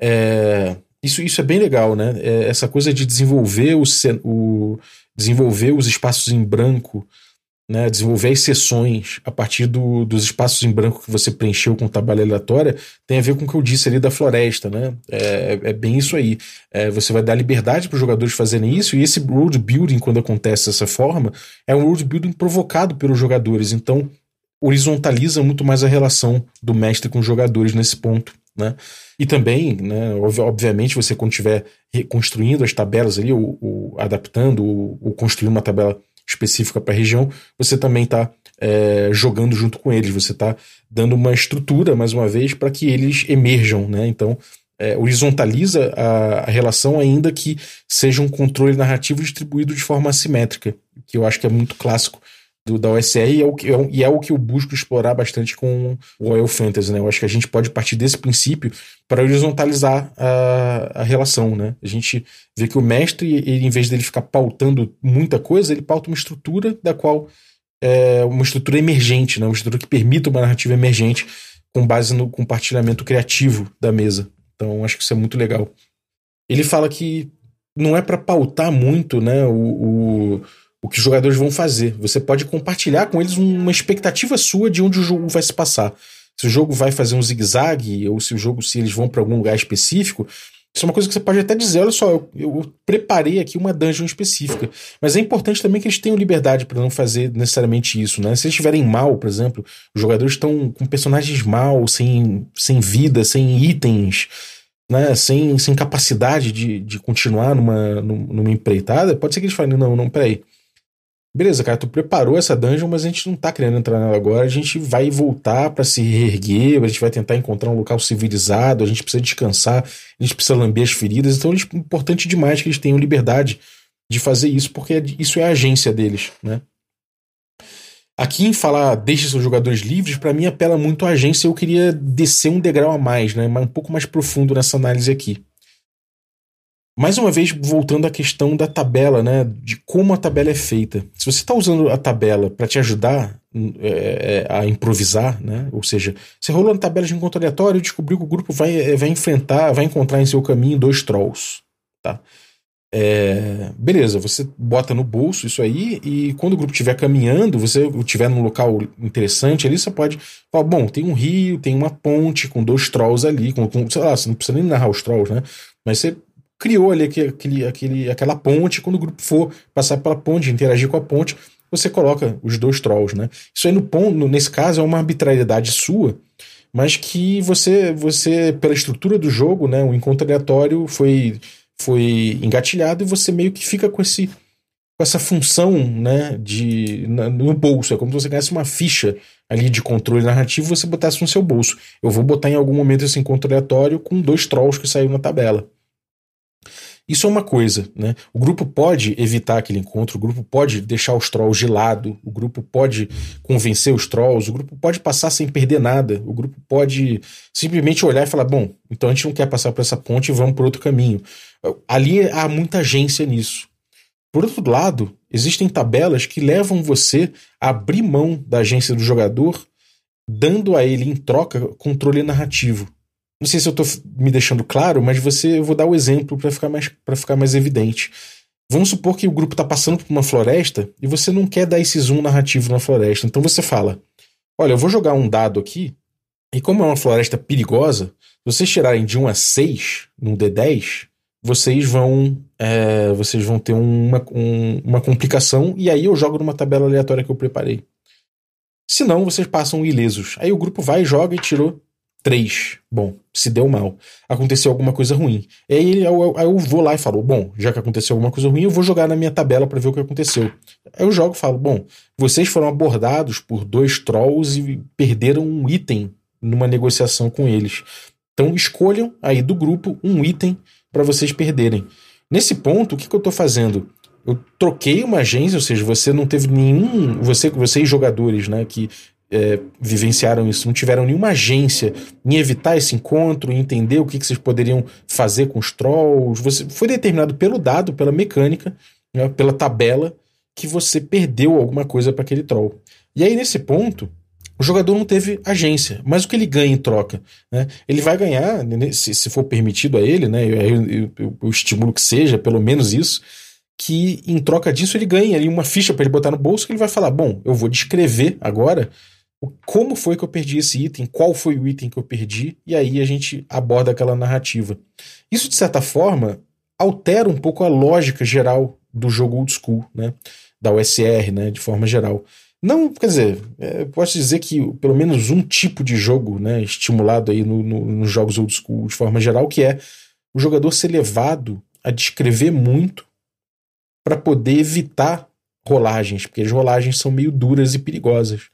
Speaker 1: É, isso, isso é bem legal, né? É, essa coisa de desenvolver, o, o, desenvolver os espaços em branco, né? desenvolver as sessões a partir do, dos espaços em branco que você preencheu com tabela aleatória, tem a ver com o que eu disse ali da floresta, né? É, é bem isso aí. É, você vai dar liberdade para os jogadores fazerem isso, e esse world building, quando acontece dessa forma, é um world building provocado pelos jogadores. Então, horizontaliza muito mais a relação do mestre com os jogadores nesse ponto. Né? E também, né, obviamente, você quando estiver reconstruindo as tabelas ali, ou, ou adaptando, ou, ou, construindo uma tabela específica para a região, você também está é, jogando junto com eles, você está dando uma estrutura, mais uma vez, para que eles emerjam. Né? Então, é, horizontaliza a, a, relação, ainda que seja um controle narrativo distribuído de forma assimétrica, que eu acho que é muito clássico do, da OSR e é, o que, e é o que eu busco explorar bastante com o Royal Fantasy, né? Eu acho que a gente pode partir desse princípio para horizontalizar a, a relação, né? A gente vê que o mestre, ele, em vez dele ficar pautando muita coisa, ele pauta uma estrutura da qual é uma estrutura emergente, né? Uma estrutura que permita uma narrativa emergente com base no compartilhamento criativo da mesa. Então, acho que isso é muito legal. Ele fala que não é para pautar muito, né? o, o o que os jogadores vão fazer. Você pode compartilhar com eles uma expectativa sua de onde o jogo vai se passar. Se o jogo vai fazer um zigue-zague, ou se o jogo, se eles vão para algum lugar específico. Isso é uma coisa que você pode até dizer: olha só, eu, eu preparei aqui uma dungeon específica. Mas é importante também que eles tenham liberdade para não fazer necessariamente isso, né? Se eles estiverem mal, por exemplo, os jogadores estão com personagens mal, sem, sem vida, sem itens, né, sem, sem capacidade de, de continuar numa, numa empreitada, pode ser que eles falem: não, não, peraí. Beleza, cara, tu preparou essa dungeon, mas a gente não tá querendo entrar nela agora. A gente vai voltar para se reerguer, a gente vai tentar encontrar um local civilizado, a gente precisa descansar, a gente precisa lamber as feridas. Então é importante demais que eles tenham liberdade de fazer isso, porque isso é a agência deles, né? Aqui em falar deixe seus jogadores livres, para mim apela muito à agência. Eu queria descer um degrau a mais, né? Um pouco mais profundo nessa análise aqui. Mais uma vez, voltando à questão da tabela, né? De como a tabela é feita. Se você está usando a tabela para te ajudar é, é, a improvisar, né? Ou seja, você rolou na tabela de encontro aleatório e descobriu que o grupo vai, é, vai enfrentar, vai encontrar em seu caminho dois trolls. Tá? É, beleza, você bota no bolso isso aí e quando o grupo estiver caminhando, você estiver num local interessante ali, você pode falar, bom, tem um rio, tem uma ponte com dois trolls ali, com, com sei lá, você não precisa nem narrar os trolls, né? Mas você criou ali aquele, aquele, aquela ponte. Quando o grupo for passar pela ponte, interagir com a ponte, você coloca os dois trolls, né? Isso aí, no ponto, nesse caso, é uma arbitrariedade sua, mas que você, você pela estrutura do jogo, né? O encontro aleatório foi, foi engatilhado e você meio que fica com esse com essa função né, de, no bolso. É como se você ganhasse uma ficha ali de controle narrativo e você botasse no seu bolso. Eu vou botar em algum momento esse encontro aleatório com dois trolls que saíram na tabela. Isso é uma coisa, né? O grupo pode evitar aquele encontro, o grupo pode deixar os trolls de lado, o grupo pode convencer os trolls, o grupo pode passar sem perder nada, o grupo pode simplesmente olhar e falar: bom, então a gente não quer passar por essa ponte, vamos por outro caminho. Ali há muita agência nisso. Por outro lado, existem tabelas que levam você a abrir mão da agência do jogador, dando a ele em troca controle narrativo. Não sei se eu estou me deixando claro, mas você, eu vou dar o um exemplo para ficar, mais, ficar mais evidente. Vamos supor que o grupo está passando por uma floresta e você não quer dar esse zoom narrativo na floresta. Então você fala: Olha, eu vou jogar um dado aqui, e como é uma floresta perigosa, se vocês tirarem de 1 a 6 num D10, vocês vão é, vocês vão ter uma, um, uma complicação, e aí eu jogo numa tabela aleatória que eu preparei. Se não, vocês passam ilesos. Aí o grupo vai, joga e tirou 3. Bom, se deu mal. Aconteceu alguma coisa ruim. E aí eu, eu, vou lá e falo: Bom, já que aconteceu alguma coisa ruim, eu vou jogar na minha tabela para ver o que aconteceu. Aí eu jogo e falo: Bom, vocês foram abordados por dois trolls e perderam um item numa negociação com eles. Então escolham aí do grupo um item para vocês perderem. Nesse ponto, o que, que eu estou fazendo? Eu troquei uma agência, ou seja, você não teve nenhum. Você, vocês jogadores, né, que é, vivenciaram isso, não tiveram nenhuma agência em evitar esse encontro, em entender o que, que vocês poderiam fazer com os trolls. Você foi determinado pelo dado, pela mecânica, né, pela tabela, que você perdeu alguma coisa para aquele troll. E aí, nesse ponto, o jogador não teve agência, mas o que ele ganha em troca? Né? Ele vai ganhar, né, se, se for permitido a ele, né, eu, eu, eu, eu estimulo que seja, pelo menos isso, que em troca disso ele ganha ali uma ficha para ele botar no bolso que ele vai falar: bom, eu vou descrever agora como foi que eu perdi esse item, qual foi o item que eu perdi, e aí a gente aborda aquela narrativa. Isso, de certa forma, altera um pouco a lógica geral do jogo old school, né? Da USR, né? De forma geral. Não, quer dizer, é, posso dizer que pelo menos um tipo de jogo, né? Estimulado aí no, no, nos jogos old school de forma geral, que é o jogador ser levado a descrever muito para poder evitar rolagens, porque as rolagens são meio duras e perigosas.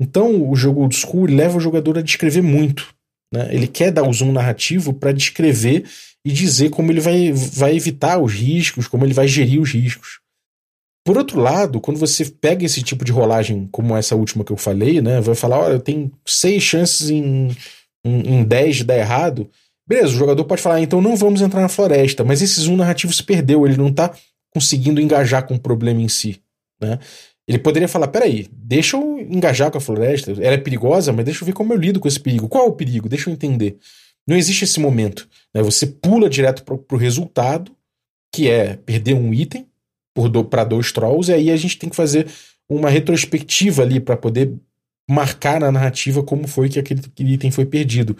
Speaker 1: Então, o jogo old school leva o jogador a descrever muito. Né? Ele quer dar o zoom narrativo para descrever e dizer como ele vai, vai evitar os riscos, como ele vai gerir os riscos. Por outro lado, quando você pega esse tipo de rolagem, como essa última que eu falei, né, vai falar: olha, eu tenho seis chances em, em, em dez de dar errado. Beleza, o jogador pode falar, ah, então não vamos entrar na floresta, mas esse zoom narrativo se perdeu, ele não está conseguindo engajar com o problema em si. Né? Ele poderia falar: peraí, deixa eu engajar com a floresta. Ela é perigosa, mas deixa eu ver como eu lido com esse perigo. Qual é o perigo? Deixa eu entender. Não existe esse momento. Né? Você pula direto para o resultado, que é perder um item para dois trolls, e aí a gente tem que fazer uma retrospectiva ali para poder marcar na narrativa como foi que aquele item foi perdido.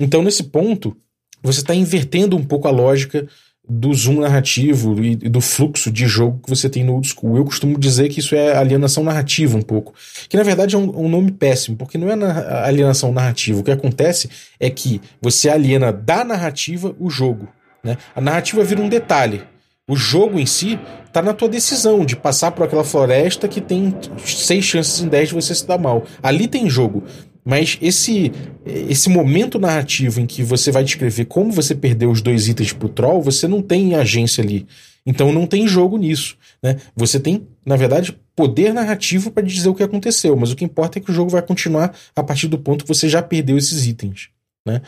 Speaker 1: Então, nesse ponto, você está invertendo um pouco a lógica do zoom narrativo e do fluxo de jogo que você tem no old school. Eu costumo dizer que isso é alienação narrativa um pouco. Que na verdade é um, um nome péssimo, porque não é na alienação narrativa. O que acontece é que você aliena da narrativa o jogo. Né? A narrativa vira um detalhe. O jogo em si está na tua decisão de passar por aquela floresta que tem seis chances em dez de você se dar mal. Ali tem jogo. Mas esse esse momento narrativo em que você vai descrever como você perdeu os dois itens pro troll, você não tem agência ali. Então não tem jogo nisso, né? Você tem, na verdade, poder narrativo para dizer o que aconteceu, mas o que importa é que o jogo vai continuar a partir do ponto que você já perdeu esses itens, né?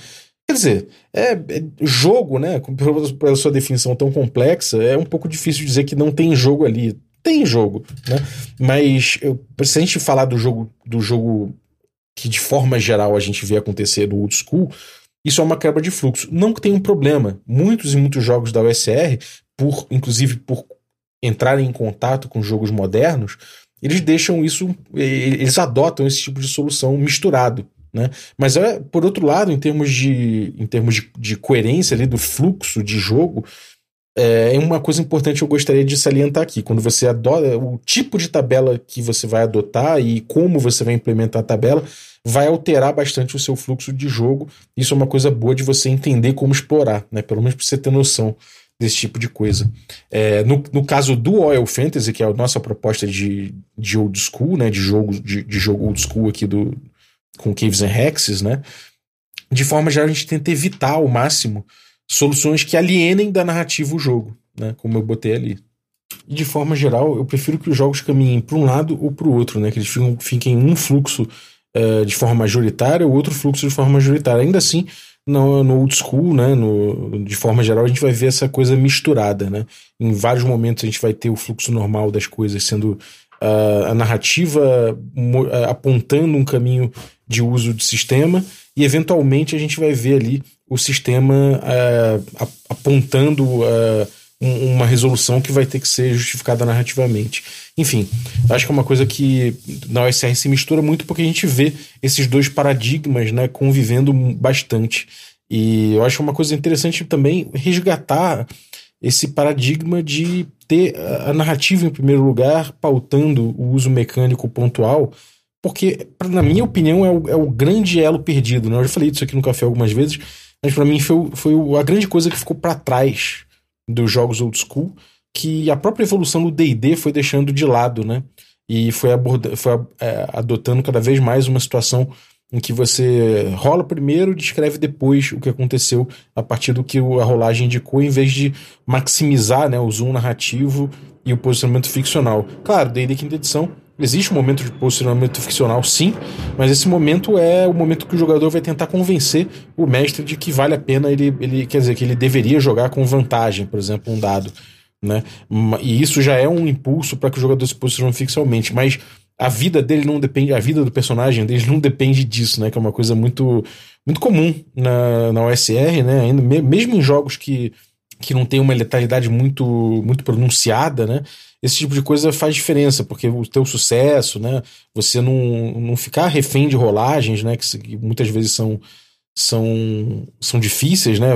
Speaker 1: Quer dizer, é, é, jogo, né? Pela, sua definição tão complexa, é um pouco difícil dizer que não tem jogo ali. Tem jogo, né? Mas eu, se a gente falar do jogo, do jogo que de forma geral a gente vê acontecer no old school, isso é uma quebra de fluxo. Não que tenha um problema. Muitos e muitos jogos da USR, por inclusive por entrarem em contato com jogos modernos, eles deixam isso, eles adotam esse tipo de solução misturado. Né? Mas é, por outro lado, em termos de, em termos de, de coerência ali do fluxo de jogo, é, uma coisa importante que eu gostaria de salientar aqui. Quando você adota o tipo de tabela que você vai adotar e como você vai implementar a tabela, vai alterar bastante o seu fluxo de jogo. Isso é uma coisa boa de você entender como explorar, né? Pelo menos para você ter noção desse tipo de coisa. É, no, no caso do Oil Fantasy, que é a nossa proposta de, de old school, né? De jogo, de, de jogo old school aqui do, com Caves and Hexes, né? De forma geral, a gente tenta evitar ao máximo soluções que alienem da narrativa o jogo, né? Como eu botei ali. E de forma geral, eu prefiro que os jogos caminhem para um lado ou para o outro, né? Que eles fiquem, fiquem em um fluxo uh, de forma majoritária, o outro fluxo de forma majoritária. Ainda assim, no, no old school, né? No, de forma geral, a gente vai ver essa coisa misturada, né? Em vários momentos a gente vai ter o fluxo normal das coisas sendo uh, a narrativa uh, apontando um caminho de uso de sistema e eventualmente a gente vai ver ali o sistema uh, apontando uh, um, uma resolução que vai ter que ser justificada narrativamente. Enfim, acho que é uma coisa que na OSR se mistura muito porque a gente vê esses dois paradigmas né, convivendo bastante. E eu acho uma coisa interessante também resgatar esse paradigma de ter a narrativa em primeiro lugar, pautando o uso mecânico pontual, porque, na minha opinião, é o, é o grande elo perdido. Né? Eu já falei isso aqui no café algumas vezes, mas para mim foi, foi a grande coisa que ficou para trás dos jogos old school, que a própria evolução do D&D foi deixando de lado, né? E foi, aborda, foi é, adotando cada vez mais uma situação em que você rola primeiro, descreve depois o que aconteceu a partir do que a rolagem indicou, em vez de maximizar né, o zoom narrativo e o posicionamento ficcional. Claro, D&D quinta edição existe um momento de posicionamento ficcional, sim, mas esse momento é o momento que o jogador vai tentar convencer o mestre de que vale a pena ele, ele quer dizer que ele deveria jogar com vantagem, por exemplo, um dado, né? E isso já é um impulso para que o jogador se posicione ficcionalmente, mas a vida dele não depende, a vida do personagem dele não depende disso, né? Que é uma coisa muito, muito comum na, na OSR, né? Ainda, mesmo em jogos que, que não tem uma letalidade muito, muito pronunciada, né? Esse tipo de coisa faz diferença, porque o teu sucesso, né? Você não, não ficar refém de rolagens, né? Que, que muitas vezes são, são, são difíceis, né?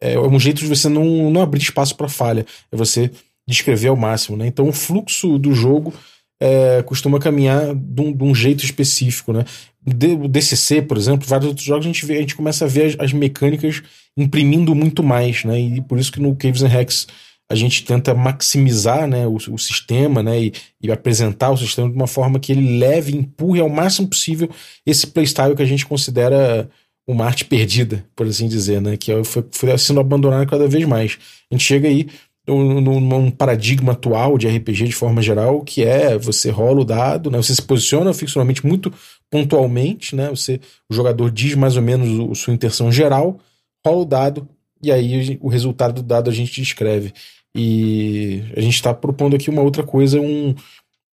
Speaker 1: É um jeito de você não, não abrir espaço para falha, é você descrever ao máximo, né? Então o fluxo do jogo é, costuma caminhar de um, de um, jeito específico, né? O DCC, por exemplo, vários outros jogos a gente, vê, a gente começa a ver as, as, mecânicas imprimindo muito mais, né? E por isso que no Caves and Hacks a gente tenta maximizar né, o, o sistema né, e, e, apresentar o sistema de uma forma que ele leve empurre ao máximo possível esse playstyle que a gente considera uma arte perdida, por assim dizer, né? Que é, foi, foi sendo abandonado cada vez mais. A gente chega aí num paradigma atual de RPG de forma geral, que é você rola o dado, né? Você se posiciona ficcionalmente muito pontualmente, né? Você, o jogador diz mais ou menos a sua intenção geral, rola o dado e aí o resultado do dado a gente descreve. E a gente está propondo aqui uma outra coisa, um,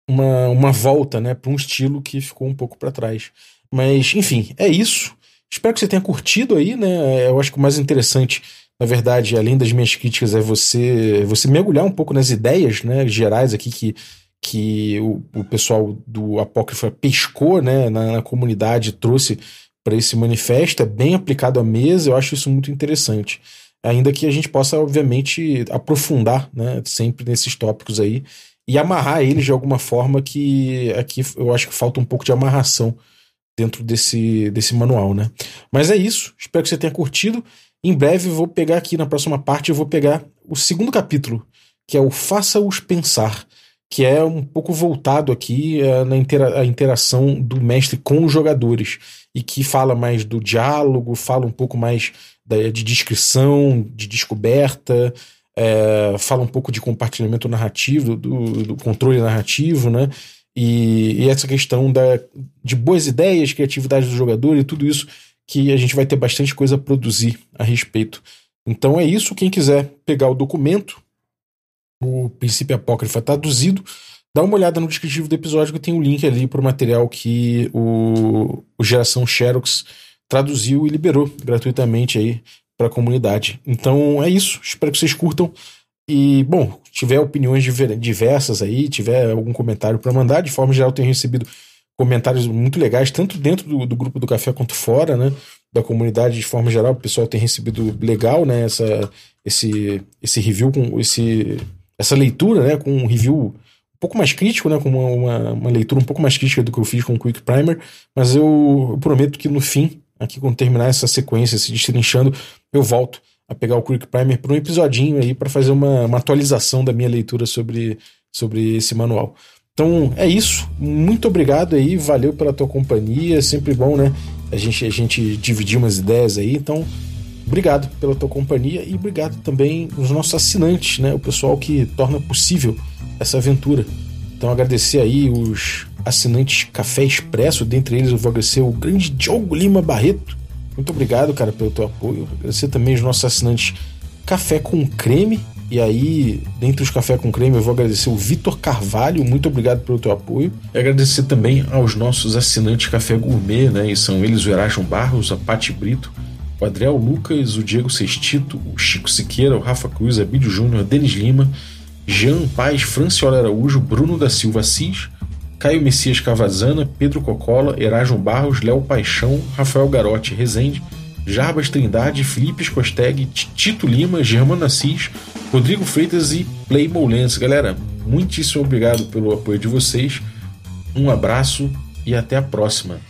Speaker 1: uma, uma volta, né, para um estilo que ficou um pouco para trás. Mas, enfim, é isso. Espero que você tenha curtido aí, né? Eu acho que o mais interessante na verdade, além das minhas críticas, é você você mergulhar um pouco nas ideias né, gerais aqui que, que o, o pessoal do Apócrifa pescou né, na, na comunidade, trouxe para esse manifesto, é bem aplicado à mesa, eu acho isso muito interessante. Ainda que a gente possa, obviamente, aprofundar né, sempre nesses tópicos aí e amarrar eles de alguma forma que aqui eu acho que falta um pouco de amarração dentro desse, desse manual, né? Mas é isso, espero que você tenha curtido. Em breve vou pegar aqui na próxima parte, eu vou pegar o segundo capítulo, que é o Faça-os Pensar, que é um pouco voltado aqui é, na intera a interação do mestre com os jogadores, e que fala mais do diálogo, fala um pouco mais da, de descrição, de descoberta, é, fala um pouco de compartilhamento narrativo, do, do controle narrativo, né? E, e, essa questão da, de boas ideias, criatividade do jogador e tudo isso que a gente vai ter bastante coisa a produzir a respeito. Então é isso. Quem quiser pegar o documento, o princípio apócrifo traduzido, dá uma olhada no descritivo do episódio que tem o um link ali para o material que o, o Geração Xerox traduziu e liberou gratuitamente aí para a comunidade. Então é isso. Espero que vocês curtam. E, bom, tiver opiniões diversas aí, tiver algum comentário para mandar, de forma geral, tenho recebido comentários muito legais, tanto dentro do, do, grupo do café quanto fora, né? Da comunidade de forma geral, o pessoal tem recebido legal, né? Essa, esse, esse review com esse, essa leitura, né? Com um review um pouco mais crítico, né? Com uma, uma, uma, leitura um pouco mais crítica do que eu fiz com o Quick Primer, mas eu, eu prometo que no fim, aqui quando terminar essa sequência, se destrinchando, eu volto a pegar o Quick Primer por um episodinho aí para fazer uma, uma atualização da minha leitura sobre, sobre esse manual. Então é isso. Muito obrigado aí, valeu pela tua companhia. Sempre bom, né? A gente, a gente dividir umas ideias aí. Então, obrigado pela tua companhia e obrigado também aos nossos assinantes, né? O pessoal que torna possível essa aventura. Então, agradecer aí os assinantes Café Expresso. Dentre eles, eu vou agradecer o grande Diogo Lima Barreto. Muito obrigado, cara, pelo teu apoio. Agradecer também os nossos assinantes Café com Creme e aí, dentre os café com creme, eu vou agradecer o Vitor Carvalho, muito obrigado pelo teu apoio. E agradecer também aos nossos assinantes Café Gourmet, né? E são eles o Erasmo Barros, a Pati Brito, o Adriel Lucas, o Diego Sextito, o Chico Siqueira, o Rafa Cruz, Abílio Júnior, Denis Lima, Jean Paz, Franciola Araújo, Bruno da Silva Assis, Caio Messias Cavazana, Pedro Cocola, Erasmo Barros, Léo Paixão, Rafael Garotti Rezende, Jarbas Trindade, Felipe Scosteg, Tito Lima, Germano Assis, Rodrigo Freitas e Play Moulens. Galera, muitíssimo obrigado pelo apoio de vocês. Um abraço e até a próxima.